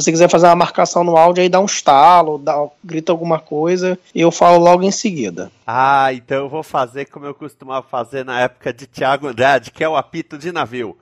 Você quiser fazer uma marcação no áudio, aí dá um estalo, dá, grita alguma coisa e eu falo logo em seguida. Ah, então eu vou fazer como eu costumava fazer na época de Tiago Andrade, que é o apito de navio.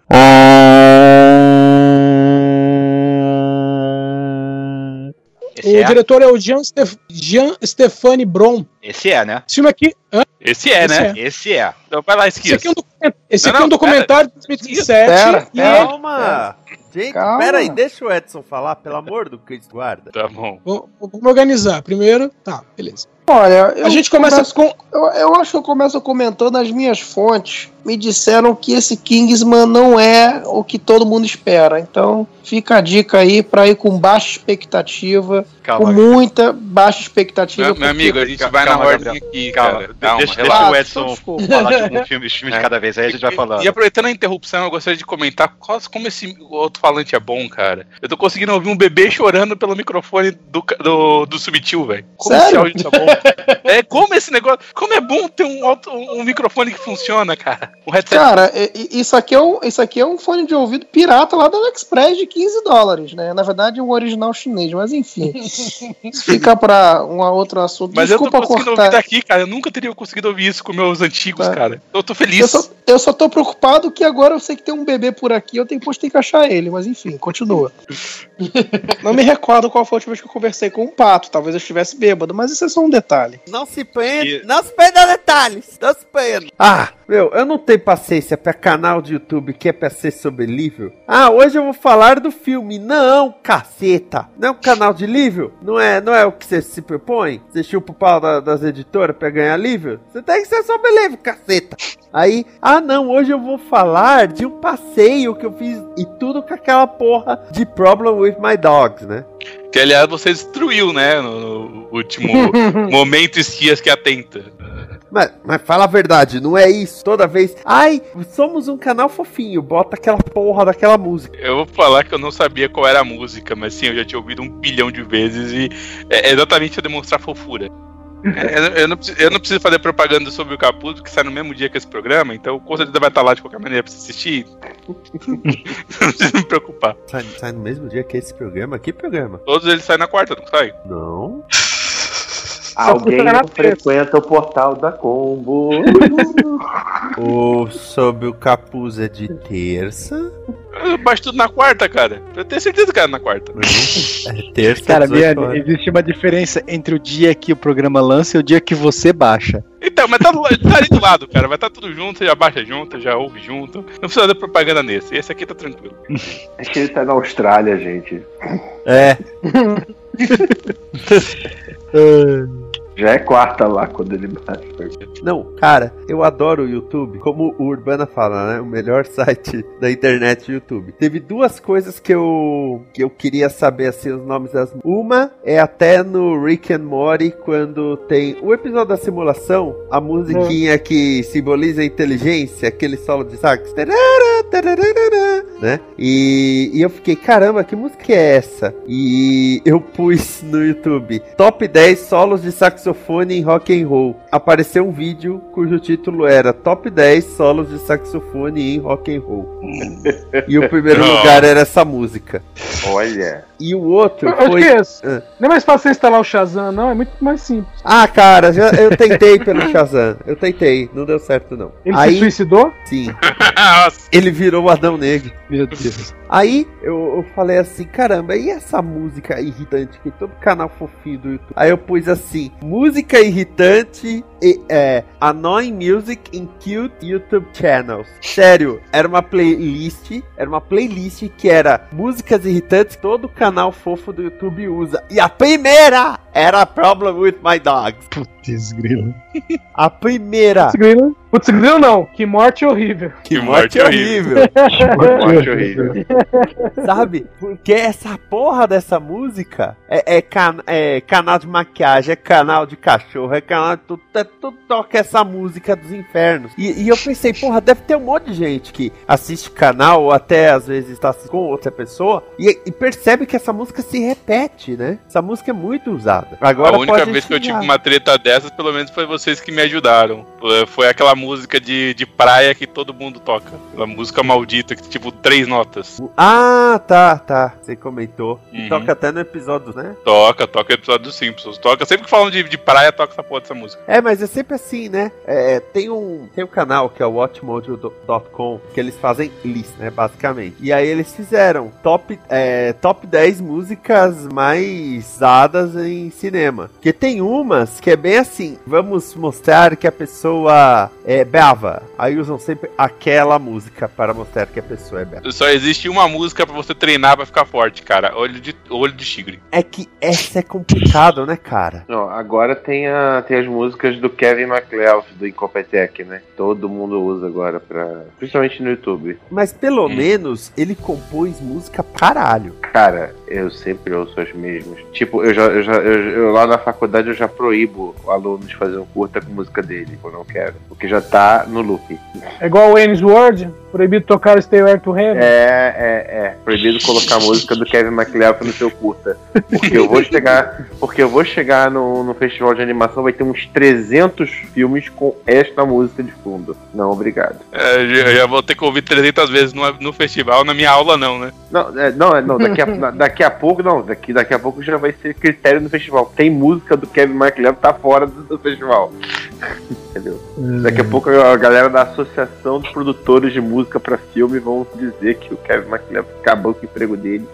Esse o é? diretor é o Jean, Stef Jean Stefani Bron. Esse é, né? Esse filme aqui. Hã? Esse é, Esse né? É. Esse é. Então vai lá, esquisa. Esse aqui é um, Esse não, aqui é um documentário de 2017. Pera, e calma! Gente, Calma. pera aí, deixa o Edson falar, pelo amor do Cristo guarda. Tá bom. Vamos, vamos organizar. Primeiro, tá, beleza. Olha, a gente começa com. Eu, eu, acho que eu começo comentando as minhas fontes. Me disseram que esse Kingsman não é o que todo mundo espera. Então, fica a dica aí para ir com baixa expectativa. Calma, com muita baixa expectativa. Meu, meu amigo, a gente calma, vai na ordem aqui. Calma, calma. Deixa, deixa o Edson falar de um filme, filme de cada vez, aí a gente vai falando. E, aproveitando a interrupção, eu gostaria de comentar como esse outro falante é bom, cara. Eu tô conseguindo ouvir um bebê chorando pelo microfone do, do, do Subtil, velho. Como Sério? esse áudio tá bom. É, como esse negócio. Como é bom ter um, auto, um microfone que funciona, cara. Um headset. Cara, isso aqui, é um, isso aqui é um fone de ouvido pirata lá da AliExpress de 15 dólares, né? Na verdade, um original chinês, mas enfim. Fica pra um outro assunto. Mas Desculpa eu tô conseguindo cortar. ouvir daqui, cara. Eu nunca teria conseguido ouvir isso com meus antigos, tá. cara. Eu tô feliz. Eu só, eu só tô preocupado que agora eu sei que tem um bebê por aqui, eu tenho, tenho que achar ele, mas enfim, continua. Não me recordo qual foi a última vez que eu conversei com um pato. Talvez eu estivesse bêbado, mas isso é só um detalhe. Não se prenda, não se prenda detalhes, não se prenda. Ah, meu, eu não tenho paciência pra canal de YouTube que é pra ser sobre livro. Ah, hoje eu vou falar do filme. Não, caceta. Não é um canal de livro? Não é, não é o que você se propõe? Você chupa o pau da, das editoras pra ganhar livro? Você tem que ser sobre livro, caceta. Aí, ah não, hoje eu vou falar de um passeio que eu fiz e tudo com aquela porra de Problem with My Dogs, né? Que aliás você destruiu, né? No, no último momento Esquias que atenta. Mas, mas fala a verdade, não é isso. Toda vez. Ai, somos um canal fofinho, bota aquela porra daquela música. Eu vou falar que eu não sabia qual era a música, mas sim, eu já tinha ouvido um bilhão de vezes e é exatamente a demonstrar fofura. É, eu, não, eu, não, preciso fazer propaganda sobre o Capuz, porque sai no mesmo dia que esse programa, então com certeza vai estar lá de qualquer maneira pra você assistir. não precisa me preocupar. Sai, sai, no mesmo dia que esse programa? Que programa? Todos eles saem na quarta, não sai? Não. Alguém não frequenta o portal da Combo. o Sob o Capuz é de terça. Eu baixo tudo na quarta, cara. Eu tenho certeza que era na quarta. É terça. Cara, Biane, existe uma diferença entre o dia que o programa lança e o dia que você baixa. Então, mas tá, do- tá ali do lado, cara. Vai estar tudo junto, já baixa junto, já ouve junto. Não precisa dar propaganda nesse. Esse aqui tá tranquilo. É que ele tá na Austrália, gente. É. Já é quarta lá quando ele baixa. Não, cara, eu adoro o YouTube. Como o Urbana fala, né? O melhor site da internet, o YouTube. Teve duas coisas que eu que eu queria saber assim os nomes das. Uma é até no Rick and Morty quando tem o episódio da simulação, a musiquinha que simboliza a inteligência, aquele solo de sax, tarará, tarará, né? E, e eu fiquei, caramba, que música é essa? E eu pus no YouTube Top 10 solos de saxofone em rock and roll. Apareceu um vídeo cujo título era Top 10 solos de saxofone em rock and roll. e o primeiro Não. lugar era essa música. Olha. E o outro Eu foi esqueço. Ah. Não é mais fácil você instalar o Shazam, não. É muito mais simples. Ah, cara, já, eu tentei pelo Shazam. Eu tentei, não deu certo não. Ele se Aí, suicidou? sim, ele virou o Adão Negro. Meu Deus. Aí eu, eu falei assim, caramba, e essa música irritante que todo canal fofinho do YouTube? Aí eu pus assim, música irritante e é annoying music in cute YouTube channels. Sério, era uma playlist, era uma playlist que era músicas irritantes que todo canal fofo do YouTube usa. E a primeira era Problem with My Dogs. Putz, grilo. A primeira. Putz, grilo. Putz, grilo não. Que morte horrível. Que morte morte horrível. Morte horrível. Sabe? Porque essa porra dessa música é, é, can- é canal de maquiagem, é canal de cachorro, é canal de tudo, é, tudo toca essa música dos infernos. E, e eu pensei, porra, deve ter um monte de gente que assiste canal ou até às vezes está com outra pessoa e, e percebe que essa música se repete, né? Essa música é muito usada. Agora a única vez que eu tive uma treta dessas, pelo menos foi vocês que me ajudaram. Foi- aquela música de, de praia que todo mundo toca. Aquela música maldita, que tipo, três notas. Ah, tá, tá. Você comentou. E Uhum. toca até no episódio, né? Toca, toca o episódio dos Simpsons. Toca, sempre que falam de, de praia, toca essa porra dessa música. É, mas é sempre assim, né? É, tem, um, tem um canal que é o watchmojo.com que eles fazem list, né? Basicamente. E aí eles fizeram top, é, top 10 músicas mais usadas em cinema. Porque tem umas que é bem assim: vamos mostrar que a pessoa é brava. Aí usam sempre aquela música para mostrar que a pessoa é brava. Só existe uma música pra você treinar pra ficar forte, cara. Olho de, olho de tigre. É que essa é complicado, né, cara? Não, agora tem, a, tem as músicas do Kevin MacLeod, do Incompetech, né? Todo mundo usa agora pra. Principalmente no YouTube. Mas pelo Hum. menos ele compôs música caralho. Cara, eu sempre ouço as mesmas. Tipo, eu já, eu já eu, eu lá na faculdade eu já proíbo o aluno de fazer um curta com música dele, eu não quero. Porque já tá no loop. É igual o Ennis Word. Proibido tocar o Stay Where to Heaven. É, é, é. Proibido colocar a música do Kevin MacLeod no seu curta. Porque eu vou chegar. Porque eu vou chegar no, no festival de animação, vai ter uns 300 filmes com esta música de fundo. Não, obrigado. É, já, já vou ter que ouvir 300 vezes no, no festival, na minha aula não, né? Não, é, não, é, não daqui, a, daqui a pouco, não, daqui, daqui a pouco já vai ser critério no festival. Tem música do Kevin MacLeod tá fora do, do festival. Entendeu? Daqui a pouco a galera da Associação dos Produtores de Música pra Filme vão dizer que o Kevin MacLeod acabou com o emprego dele.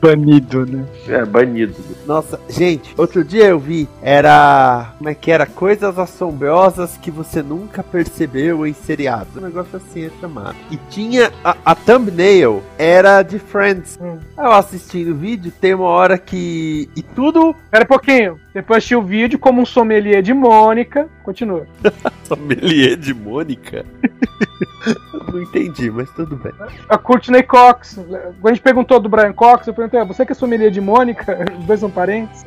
Banido, né? É banido. Nossa, gente, outro dia eu vi, era. Como é que era? Coisas assombrosas que você nunca percebeu em seriados. Um negócio assim é chamado. E tinha. A, a thumbnail era de Friends. Hum. Eu assistindo o vídeo, tem uma hora que. E tudo. Pera um pouquinho. Depois assisti o vídeo como um sommelier de Mônica. Continua. Sommelier de Mônica? Não entendi, mas tudo bem. A Courtney Cox. Quando a gente perguntou do Brian Cox, eu perguntei, "Ah, você que é sommelier de Mônica? Os dois são parentes?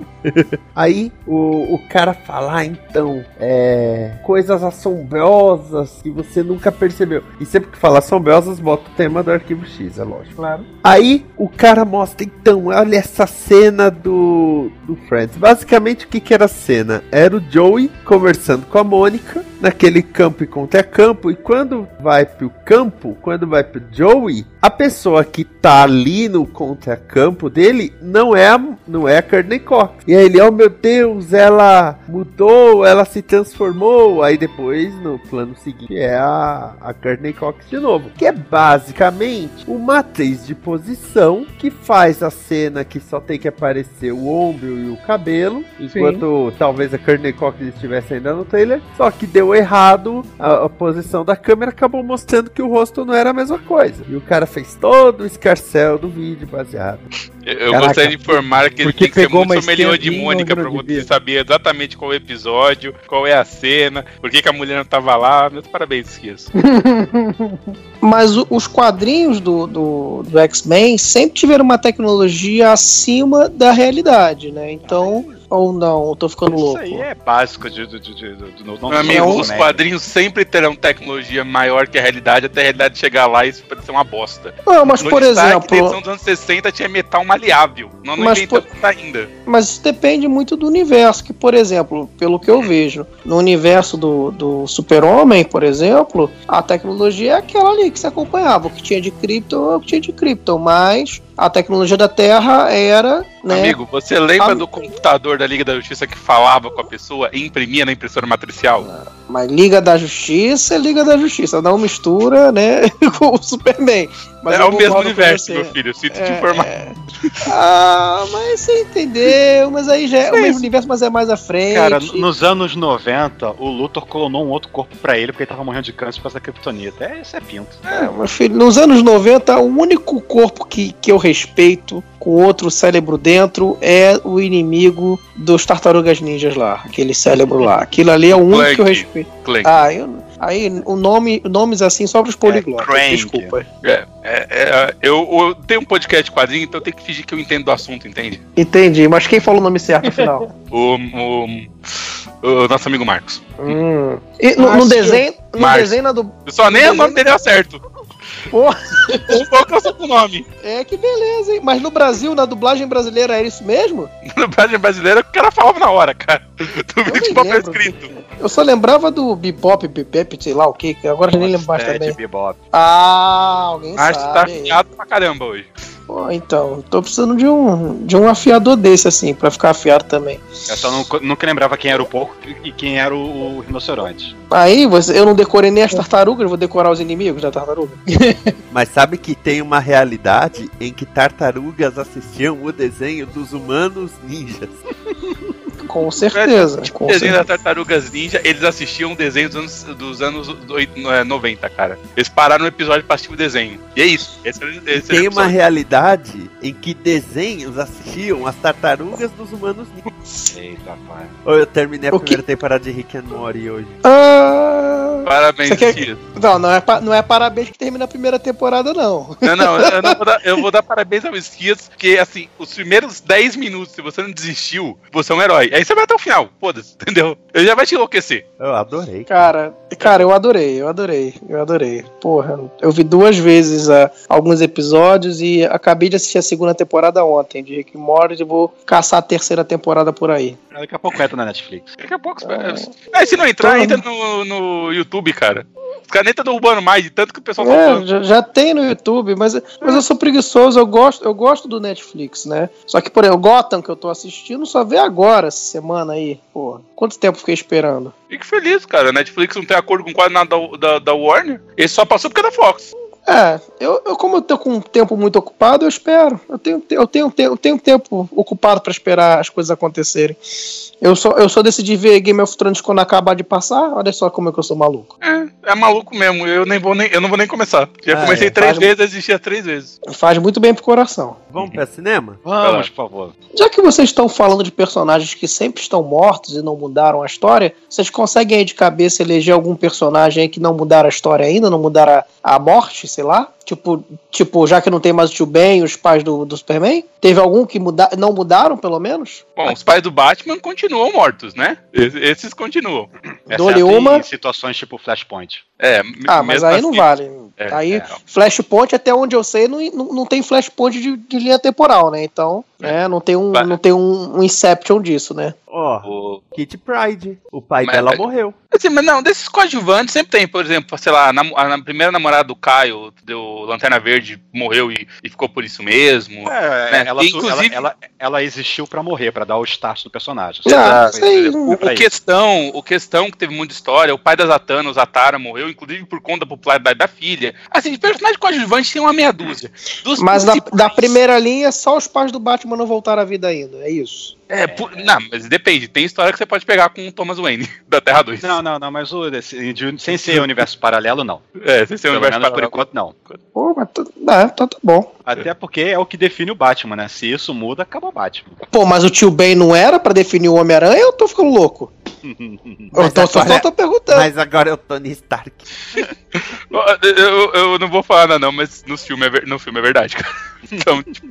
Aí o, o cara fala, ah, então, é. Coisas assombrosas que você nunca percebeu. E sempre que fala assombrosas, bota o tema do arquivo X, é lógico. Claro. Aí o cara mostra, então, olha essa cena do, do Friends. Basicamente, o que, que era a cena? Era o Joey conversando com a Mônica naquele campo e contra campo. E quando vai pro campo, quando vai pro Joey, a pessoa que tá ali no contracampo dele não é a, não é a Courtney Cox. E aí ele, oh meu Deus, ela mudou, ela se transformou. Aí depois, no plano seguinte, é a, a Courtney Cox de novo. Que é basicamente uma atriz de posição que faz a cena que só tem que aparecer o ombro e o cabelo, enquanto talvez a Courtney Cox estivesse ainda no trailer. Só que deu errado a, a posição da câmera, acabou mostrando que o rosto não era a mesma coisa. E o cara fez todo o escarcel do vídeo baseado. Eu, eu Caraca, gostaria de informar que ele tem que ser pegou muito de Mônica pra você saber exatamente qual é o episódio, qual é a cena, por que, que a mulher não tava lá. Meus parabéns, Esquias. Mas o- os quadrinhos do, do, do X-Men sempre tiveram uma tecnologia acima da realidade, né? Então, ou não, eu tô ficando Isso louco. aí é básico de, de, de, de- do- do- do- Meu amigo, os quadrinhos sempre terão tecnologia maior que a realidade, até a realidade chegar lá e ser uma bosta. Não, mas No por exemplo, na edição dos anos 60 tinha metal maleável. Nós não Mas isso ainda. Mas isso depende muito do universo. Que, por exemplo, pelo que eu vejo, no universo do, do Super-Homem, por exemplo, a tecnologia é aquela ali que se acompanhava. O que tinha de Krypton é o que tinha de Krypton. Mas a tecnologia da Terra era. Né, Amigo, você lembra A- do computador da Liga da Justiça que falava com a pessoa e imprimia na impressora matricial? Mas Liga da Justiça é Liga da Justiça. Não mistura, né? com o Superman. Mas é o mesmo universo, você. meu filho. Eu sinto te É, informar. é. Ah, mas você entendeu. Mas aí já é o mesmo universo, mas é mais à frente. Cara, nos anos 90, o Luthor clonou um outro corpo pra ele porque ele tava morrendo de câncer por causa da kryptonita. É, isso é pinto. É, meu filho, nos anos 90, o único corpo que, que eu respeito com outro cérebro dentro é o inimigo dos tartarugas ninjas lá, aquele cérebro lá. Aquilo ali é o único Clank. que eu respeito. Clank. Ah, eu, aí o nome, nomes assim só pros poliglotas. Crank. Desculpa. É, é, é, eu, eu tenho um podcast de quadrinho, então eu tenho que fingir que eu entendo do assunto, entende? Entendi, mas quem falou o nome certo no final? O, o, o nosso amigo Marcos. Hum. E no, no desenho, no desenho do, Eu só nem o nome dele é certo. Pô. Um pouco eu sou com o nome. é que beleza, hein? Mas no Brasil, na dublagem brasileira, era isso mesmo? No Brasil brasileiro, o cara falava na hora, cara. Do Eu vídeo papel escrito. Eu só lembrava do Bebop, Bebep, sei lá o que, agora eu nem lembro mais também. Bebop. Ah, alguém Márcio tá sabe. afiado pra caramba hoje. Pô, então, tô precisando de um, de um afiador desse, assim, pra ficar afiado também. Eu só não- nunca lembrava quem era o porco e quem era o, o rinoceronte. Aí, você, eu não decorei nem as tartarugas, vou decorar os inimigos da tartaruga. Mas sabe que tem uma realidade em que tartarugas assistiam o desenho dos humanos ninjas. Com certeza. Tipo, Com o desenho certeza. das Tartarugas Ninja, eles assistiam desenhos dos anos, dos anos oit- é, 90, cara. Eles pararam no episódio pra assistir o desenho. E é isso. Esse, era- esse Tem uma realidade em que desenhos assistiam as tartarugas dos humanos ninjas. Eita, pai. Eu terminei a O que- primeira temporada de Rick and Morty hoje. Ah, Parabéns, quer- não, não é, pa- não é parabéns que termina a primeira temporada, não. Não, não, eu, não vou dar, eu vou dar parabéns ao Esquias, porque, assim, os primeiros 10 minutos, se você não desistiu, você é um herói. Aí você vai até o final, foda-se, entendeu? Ele já vai te enlouquecer. Eu adorei. Cara, cara, eu adorei, eu adorei, eu adorei. Porra, eu vi duas vezes ah, alguns episódios e acabei de assistir a segunda temporada ontem de Rick Morty e vou caçar a terceira temporada por aí. Daqui a pouco entra na Netflix. Daqui a pouco. É, se não entrar, Então- entra no, no YouTube, cara. Os caras nem tá derrubando mais, de tanto que o pessoal tá É, falando. já, já tem no YouTube, mas, mas eu sou preguiçoso, eu gosto, eu gosto do Netflix, né? Só que, por exemplo, Gotham que eu tô assistindo, só vê agora, essa semana aí. Pô, quanto tempo eu fiquei esperando? Fique feliz, cara. Netflix não tem acordo com quase nada da, da, da Warner. Ele só passou porque é da Fox. É, eu, eu como eu tô com um tempo muito ocupado, eu espero. Eu tenho, eu tenho, eu tenho tempo ocupado pra esperar as coisas acontecerem. Eu só, eu só decidi ver Game of Thrones quando acabar de passar. Olha só como é que eu sou maluco. É, é maluco mesmo. Eu nem vou nem, eu não vou nem começar. Já Ah, comecei é. três Faz- vezes, desisti as três vezes. Faz muito bem pro coração. Vamos pra cinema? Vamos, por favor. Já que vocês estão falando de personagens que sempre estão mortos e não mudaram a história, vocês conseguem aí de cabeça eleger algum personagem aí que não mudaram a história ainda, não mudaram a, a morte, sei lá? Tipo, tipo, já que não tem mais o tio Ben e os pais do, do Superman? Teve algum que muda, não mudaram, pelo menos? Bom, os pais do Batman continuam mortos, né? Es- Esses continuam. Dou-lhe uma. em situações tipo Flashpoint. É, Ah, mas mesmo aí não assim, vale. É, aí, é. Flashpoint, até onde eu sei, não, não, não tem Flashpoint de, de linha temporal, né? Então, né, não tem, um, não tem um, um Inception disso, né? Ó, O- Kit Pride. O pai Mas- dela mas- morreu. Assim, mas não, desses coadjuvantes sempre tem, por exemplo, sei lá, a, nam- a primeira namorada do Caio, do Lanterna Verde, morreu e, e ficou por isso mesmo. É, Né? ela, Inclusive- ela, ela, ela existiu pra morrer, pra dar o start do personagem. Ah, sei. O, o questão, o questão que teve muita história, o pai da Zatanna, o Zatara, morreu inclusive por conta da popularidade da filha. Assim, de personagem coadjuvante tem uma meia dúzia. Dos Mas da, da primeira linha, só os pais do Batman não voltaram à vida ainda, é isso. É, por- não, mas depende. Tem história que você pode pegar com o Thomas Wayne, da Terra 2. Não, não, não, mas o, desse- de- sem ser universo paralelo, não. É, sem ser Pelo universo menos por paralelo. enquanto, não. Pô, mas é, então tá bom. Até porque é o que define o Batman, né? Se isso muda, acaba o Batman. Pô, mas o tio Ben não era pra definir o Homem-Aranha ou eu tô ficando louco? Eu tô, só, agora- só tô perguntando. Mas agora é o Tony Stark. Eu, eu- eu não vou falar nada, não, mas no filme é, ver- no filme é verdade, cara. Então, tipo,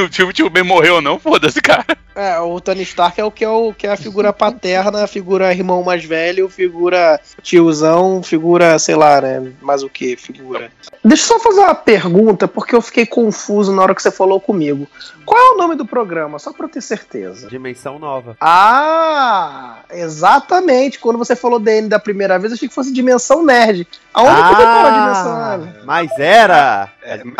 no filme, tipo, bem morreu ou não, foda-se, cara. É, o Tony Stark é o que é, o, que é a figura paterna, a figura irmão mais velho, figura tiozão, figura, sei lá, né? Mais o que, figura. Deixa eu só fazer uma pergunta, porque eu fiquei confuso na hora que você falou comigo. Qual é o nome do programa? Só pra eu ter certeza. Dimensão nova. Ah, exatamente. Quando você falou DN da primeira vez, eu achei que fosse Dimensão Nerd. Aonde que foi parar a Dimensão Nerd? mas era! É, evoluiu.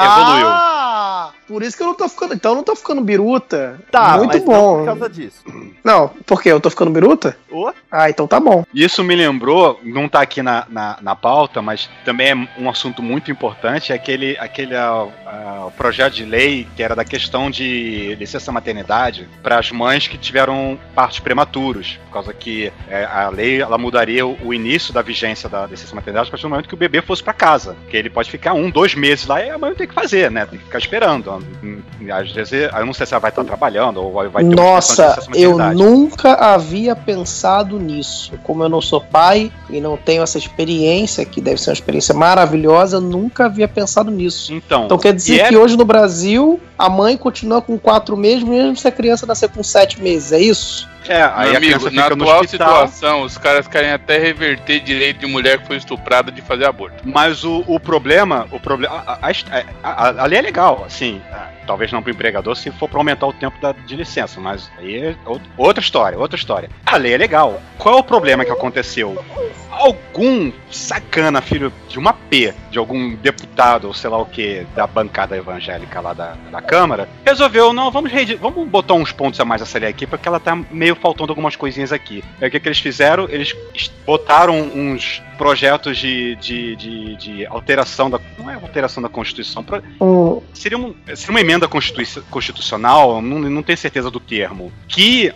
Ah, por isso que eu não tô ficando. Então eu não tô ficando biruta. Tá, Muito mas não bom. por causa disso. Não, por quê? Eu tô ficando biruta? Ô, Ah, então tá bom. Isso me lembrou, não tá aqui na, na, na pauta, mas também é um assunto muito importante, é aquele, aquele ah, ah, projeto de lei que era da questão de licença maternidade para as mães que tiveram partos prematuros, por causa que eh, a lei ela mudaria o, o início da vigência da licença maternidade a partir do momento que o bebê fosse para casa, que ele pode ficar um, dois meses lá e a mãe tem que fazer, né? Tem que ficar esperando. Às vezes, eu não sei se ela vai estar trabalhando ou vai ter Nossa, eu nunca havia pensado nisso. Como eu não sou pai e não tenho essa experiência, que deve ser uma experiência maravilhosa, eu nunca havia pensado nisso. Então, Então quer dizer é- que hoje no Brasil a mãe continua com quatro meses, mesmo se a criança nascer com sete meses, é isso? É, aí Meu amigo, na atual hospital. situação, os caras querem até reverter direito de mulher que foi estuprada de fazer aborto. Mas o, o problema, o problema, a, a, a, a lei é legal, assim, ah, talvez não para o empregador se for para aumentar o tempo da, de licença, mas aí é out- outra história, outra história. A lei é legal. Qual é o problema que aconteceu? Algum sacana, filho de uma P, de algum deputado ou sei lá o que, da bancada evangélica lá da, da Câmara, resolveu, não, vamos, vamos botar uns pontos a mais nessa lei aqui, porque ela tá meio faltando algumas coisinhas aqui. Aí o que, que eles fizeram? Eles botaram uns projetos de, de, de, de alteração da. Não é alteração da Constituição, pro- seria, um- seria uma emenda constitucional, não, não tenho certeza do termo, que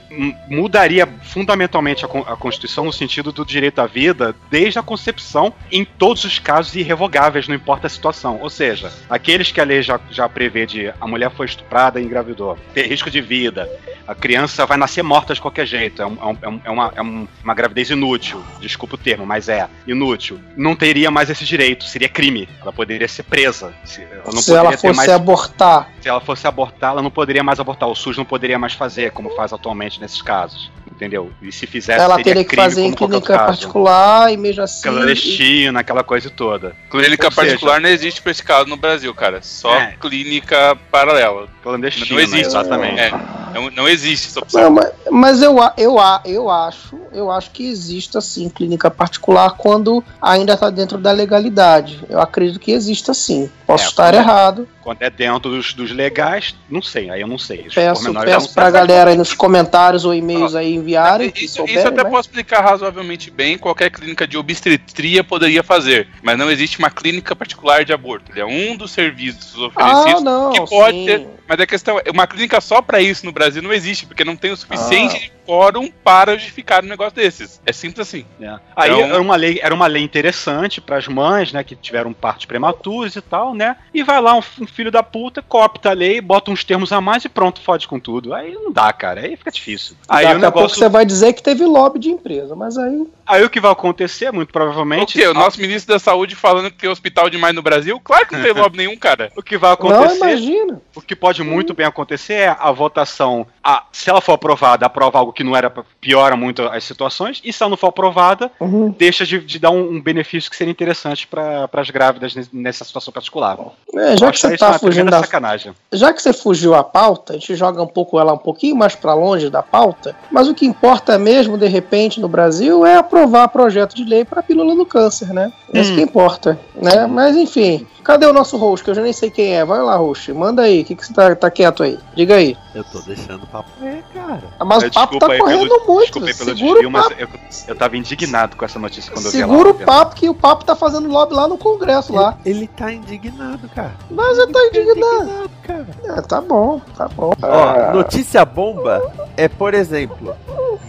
mudaria fundamentalmente a, a Constituição no sentido do direito à vida desde a concepção em todos os casos irrevogáveis, não importa a situação. Ou seja, aqueles que a lei já, já prevê de a mulher foi estuprada e engravidou, ter risco de vida, a criança vai nascer morta de qualquer jeito, é, um- é um- é um- é uma, é um- uma gravidez inútil, desculpa o termo, mas é inútil. Não teria mais esse direito, seria crime. Ela poderia ser presa. Se, ela não se ela fosse mais abortar, se ela fosse abortar, ela não poderia mais abortar. O SUS não poderia mais fazer, como faz atualmente nesses casos. Entendeu? E se fizesse, ela teria que crime fazer em clínica particular e mesmo assim. Clandestina, aquela coisa toda. Clínica Ou seja- particular não existe pra esse caso no Brasil, cara. Só É. clínica paralela. Clandestina, Não existe. exatamente. É, não, não existe essa opção. Não, mas, mas eu, eu, eu acho, eu acho que existe assim clínica particular quando ainda está dentro da legalidade. Eu acredito que exista sim. Posso É, estar quando é- errado. Quando é dentro dos, dos legais, não sei, aí eu não sei. Os Peço, peço pra sei. galera aí nos comentários ou e-mails aí enviarem. Isso, souberem, isso até né? posso explicar razoavelmente bem. Qualquer clínica de obstetria poderia fazer, mas não existe uma clínica particular de aborto. Ele é um dos serviços oferecidos Ah, não, que pode sim. ter. Mas a questão é, uma clínica só pra isso no Brasil não existe, porque não tem o suficiente Ah. de quórum para justificar um negócio desses. É simples assim. É. Aí Então- era uma lei, era uma lei interessante para as mães, né, que tiveram partos prematuros e tal, né? E vai lá um, um filho da puta, copta a lei, bota uns termos a mais e pronto, fode com tudo. Aí não dá, cara. Aí fica difícil. Aí Daqui o a pouco negócio, você vai dizer que teve lobby de empresa, mas aí. Aí o que vai acontecer, muito O provavelmente, quê? O nosso ministro da Saúde falando que tem hospital demais no Brasil? Claro que não tem lobby nenhum, cara. o que vai Não, acontecer, imagina. o que pode muito bem acontecer é a votação, a, se ela for aprovada, aprova algo que não era pra- piora muito as situações, e se ela não for aprovada, Uhum. deixa de, de dar um, um benefício que seria interessante para as grávidas nes- nessa situação particular. É, já que você tá fugindo da sacanagem. já que você fugiu a pauta, a gente joga um pouco ela um pouquinho mais pra longe da pauta, mas o que importa mesmo, de repente, no Brasil é a aprovar projeto de lei para a pílula do câncer, né? Isso Hum. que importa, né? Mas enfim, cadê o nosso host? Que eu já nem sei quem é. Vai lá, host. Manda aí. O que, que você tá, tá quieto aí? Diga aí. Eu tô deixando o papo é, cara. Ah, Mas Eu- o papo desculpa tá aí correndo pelo- muito. Desculpa aí pelo Segura desvio, mas eu, eu tava indignado com essa notícia quando eu vi Segura o papo que o papo tá fazendo lobby lá no Congresso lá. Ele, ele tá indignado, cara. Mas eu tô indignado. Indignado, cara. É, tá bom, tá bom. Ó, notícia bomba é, por exemplo,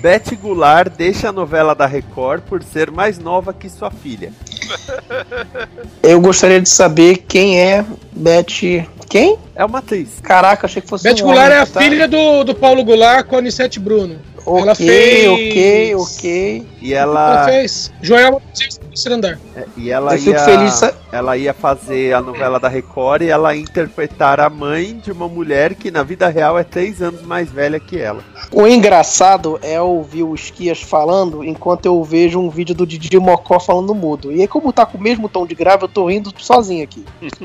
Beth Goulart deixa a novela da Record por ser mais nova que sua filha. Eu gostaria de saber quem é Beth. Quem? É uma atriz. Caraca, achei que fosse Beth um Goulart homem, é a tá? filha do, do Paulo Goulart com a Anissete Bruno. Ok, Ela fez- ok, ok. E Ela ela, fez Joelma Terceiro Andar. é, e ela Eu ia, feliz ela ia fazer a novela da Record e ela ia interpretar a mãe de uma mulher que na vida real é três anos mais velha que ela. O engraçado é ouvir o Esquias falando enquanto eu vejo um vídeo do Didi Mocó falando mudo. E aí, como tá com o mesmo tom de grave, eu tô rindo sozinho aqui.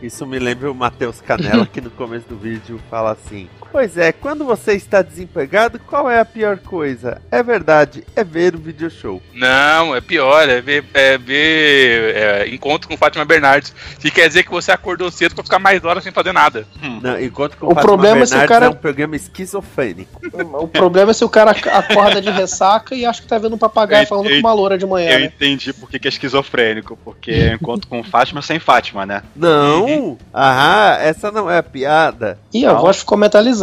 Isso me lembra o Matheus Canela que no começo do vídeo fala assim: Pois é, quando você está desempregado, qual é a pior coisa? É verdade, é ver o video show. Não, é pior, é ver, é ver é, encontro com Fátima Bernardes. Que quer dizer que você acordou cedo pra ficar mais horas sem fazer nada. Não, enquanto com O Fátima problema é se o Bernardes cara- é um programa esquizofrênico. O problema é se o cara ac- acorda de ressaca e acha que tá vendo um papagaio Eu- falando eu- com uma loura de manhã, Eu né? entendi por que é esquizofrênico, porque é encontro com Fátima sem Fátima, né? Não, ah, essa não é a piada. E a voz ficou metalizada.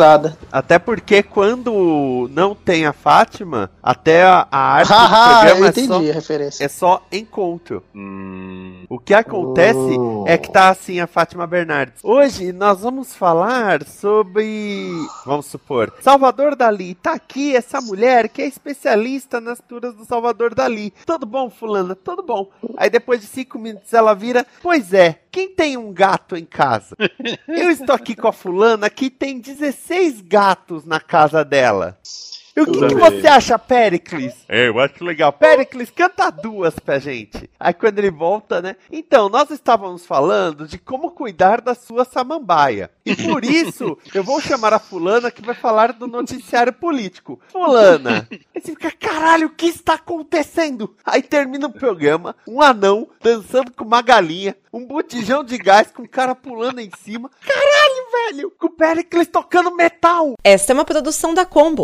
Até porque quando não tem a Fátima, até a, a arte do Haha, eu programa é só, a referência. é só encontro. Hum, O que acontece Oh. é que tá assim a Fátima Bernardes. Hoje nós vamos falar sobre, vamos supor, Salvador Dali. Tá aqui essa mulher que é especialista nas turas do Salvador Dali. Tudo bom, fulana? Tudo bom. Aí depois de cinco minutos ela vira, pois é, quem tem um gato em casa? Eu estou aqui com a fulana que tem 16 gatos na casa dela. E o que, que você acha, Pericles? É, eu acho legal. Pericles, canta duas pra gente. Aí quando ele volta, né? Então, nós estávamos falando de como cuidar da sua samambaia. E por isso, eu vou chamar a fulana que vai falar do noticiário político. Fulana. Aí você fica, caralho, o que está acontecendo? Aí termina o programa, um anão dançando com uma galinha, um botijão de gás com o cara pulando em cima. Caralho, velho! Com o Pericles tocando metal. Esta é uma produção da Combo.